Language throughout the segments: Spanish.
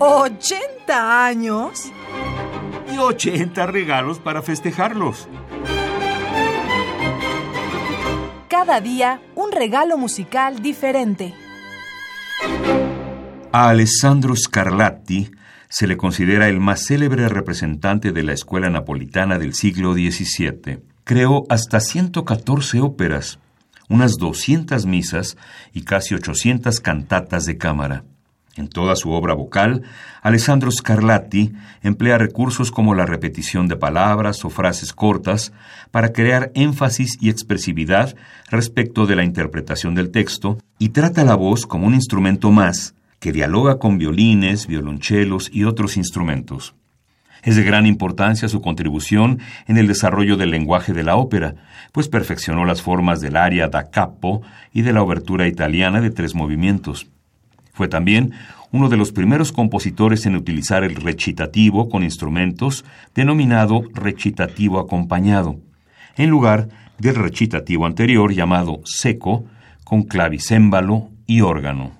¿80 años? Y 80 regalos para festejarlos. Cada día un regalo musical diferente. A Alessandro Scarlatti se le considera el más célebre representante de la escuela napolitana del siglo XVII. Creó hasta 114 óperas, unas 200 misas y casi 800 cantatas de cámara. En toda su obra vocal, Alessandro Scarlatti emplea recursos como la repetición de palabras o frases cortas para crear énfasis y expresividad respecto de la interpretación del texto y trata la voz como un instrumento más que dialoga con violines, violonchelos y otros instrumentos. Es de gran importancia su contribución en el desarrollo del lenguaje de la ópera, pues perfeccionó las formas del aria da capo y de la obertura italiana de tres movimientos. Fue también uno de los primeros compositores en utilizar el recitativo con instrumentos denominado recitativo acompañado, en lugar del recitativo anterior llamado seco, con clavicémbalo y órgano.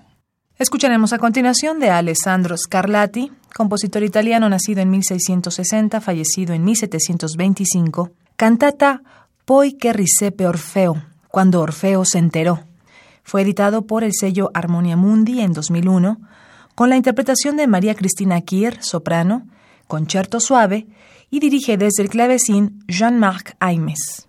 Escucharemos a continuación de Alessandro Scarlatti, compositor italiano nacido en 1660, fallecido en 1725, cantata Poi che risepe Orfeo, cuando Orfeo se enteró. Fue editado por el sello Harmonia Mundi en 2001, con la interpretación de María Cristina Kier, soprano, concierto suave, y dirige desde el clavecín Jean-Marc Aimes.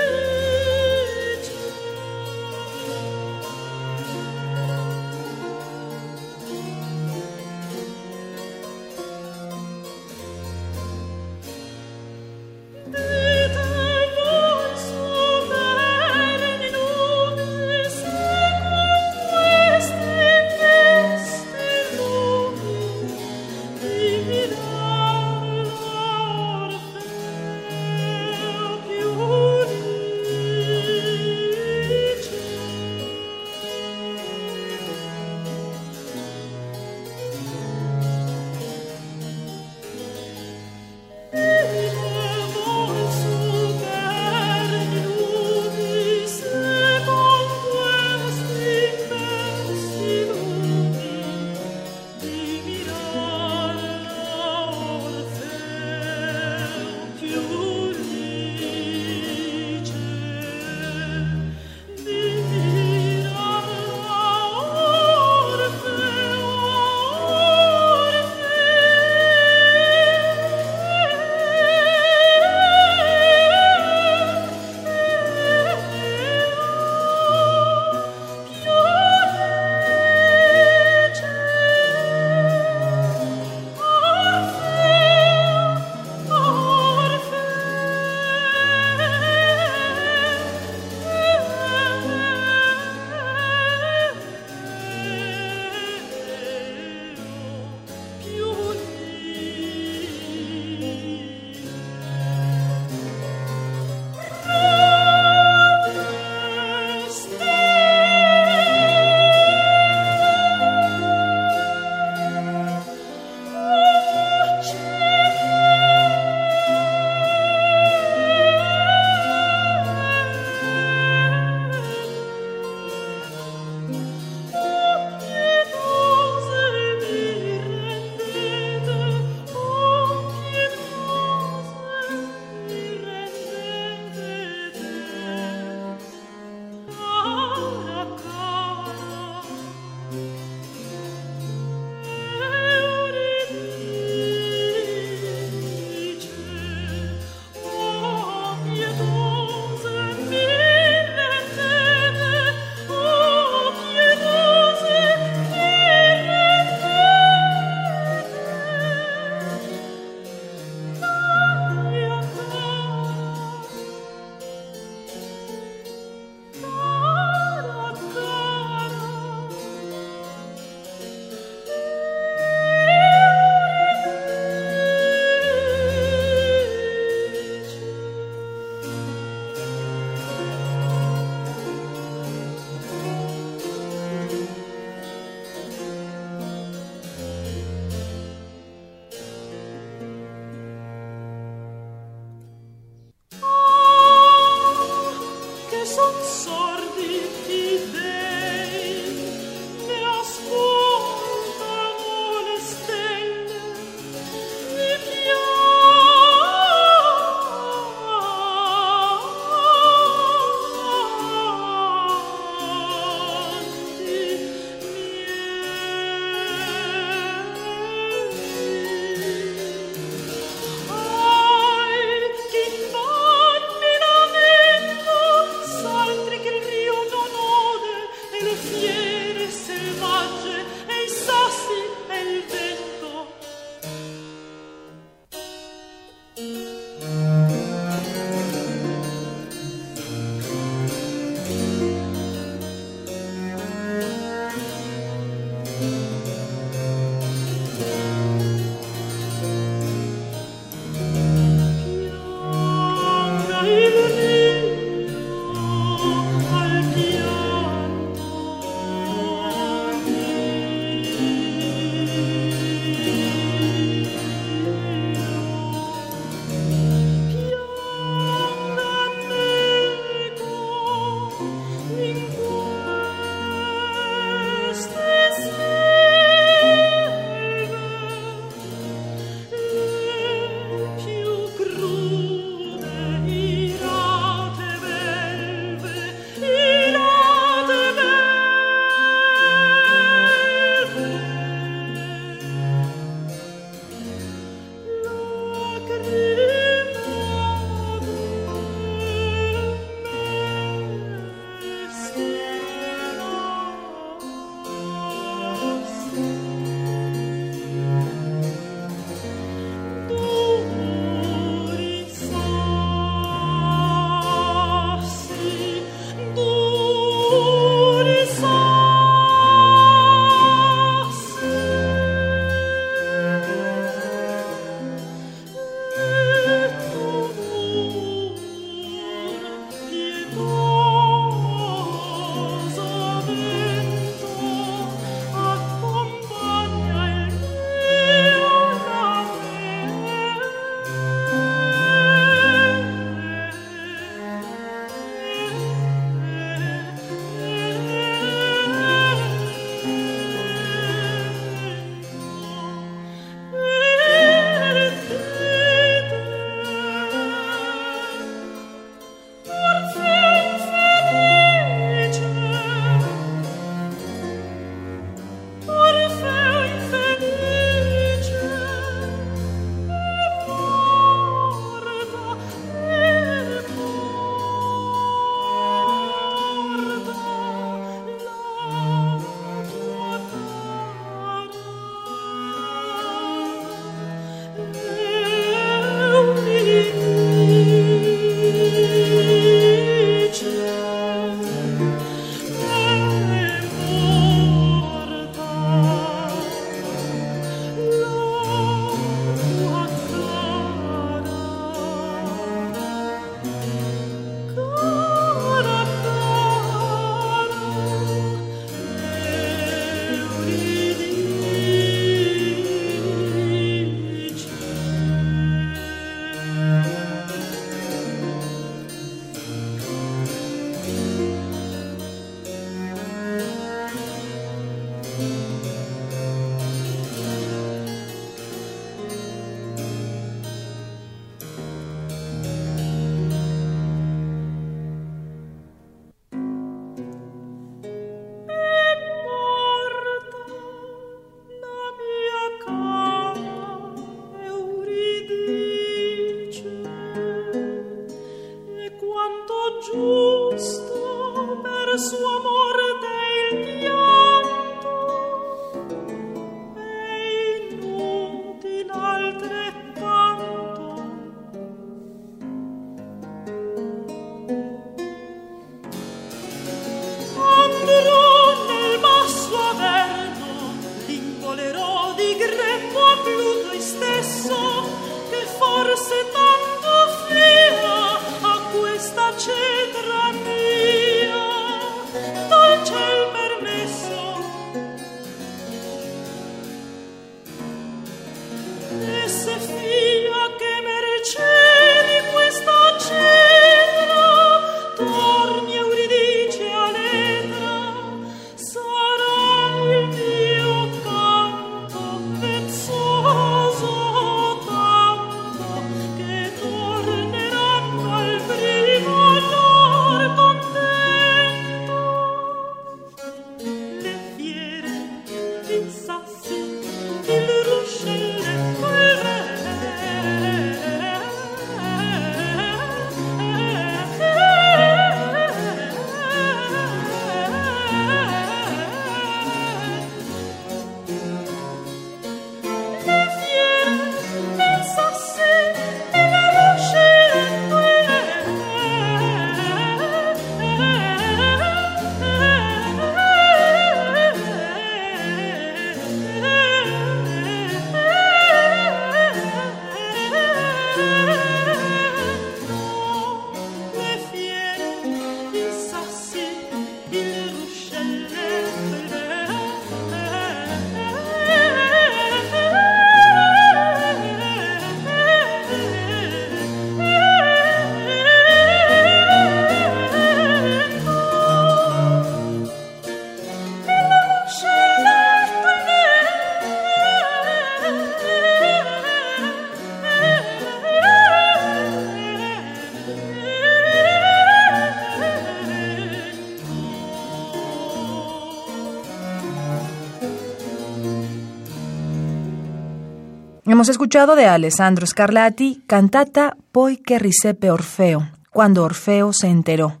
Hemos escuchado de Alessandro Scarlatti cantata Poi che risepe Orfeo, cuando Orfeo se enteró.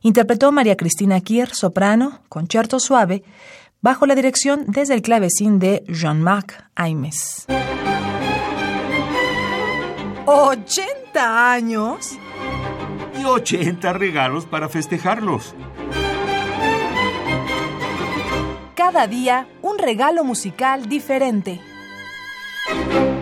Interpretó María Cristina Kier, soprano, concierto suave, bajo la dirección desde el clavecín de Jean-Marc Aimes. ¿80 años? Y 80 regalos para festejarlos. Cada día un regalo musical diferente. thank you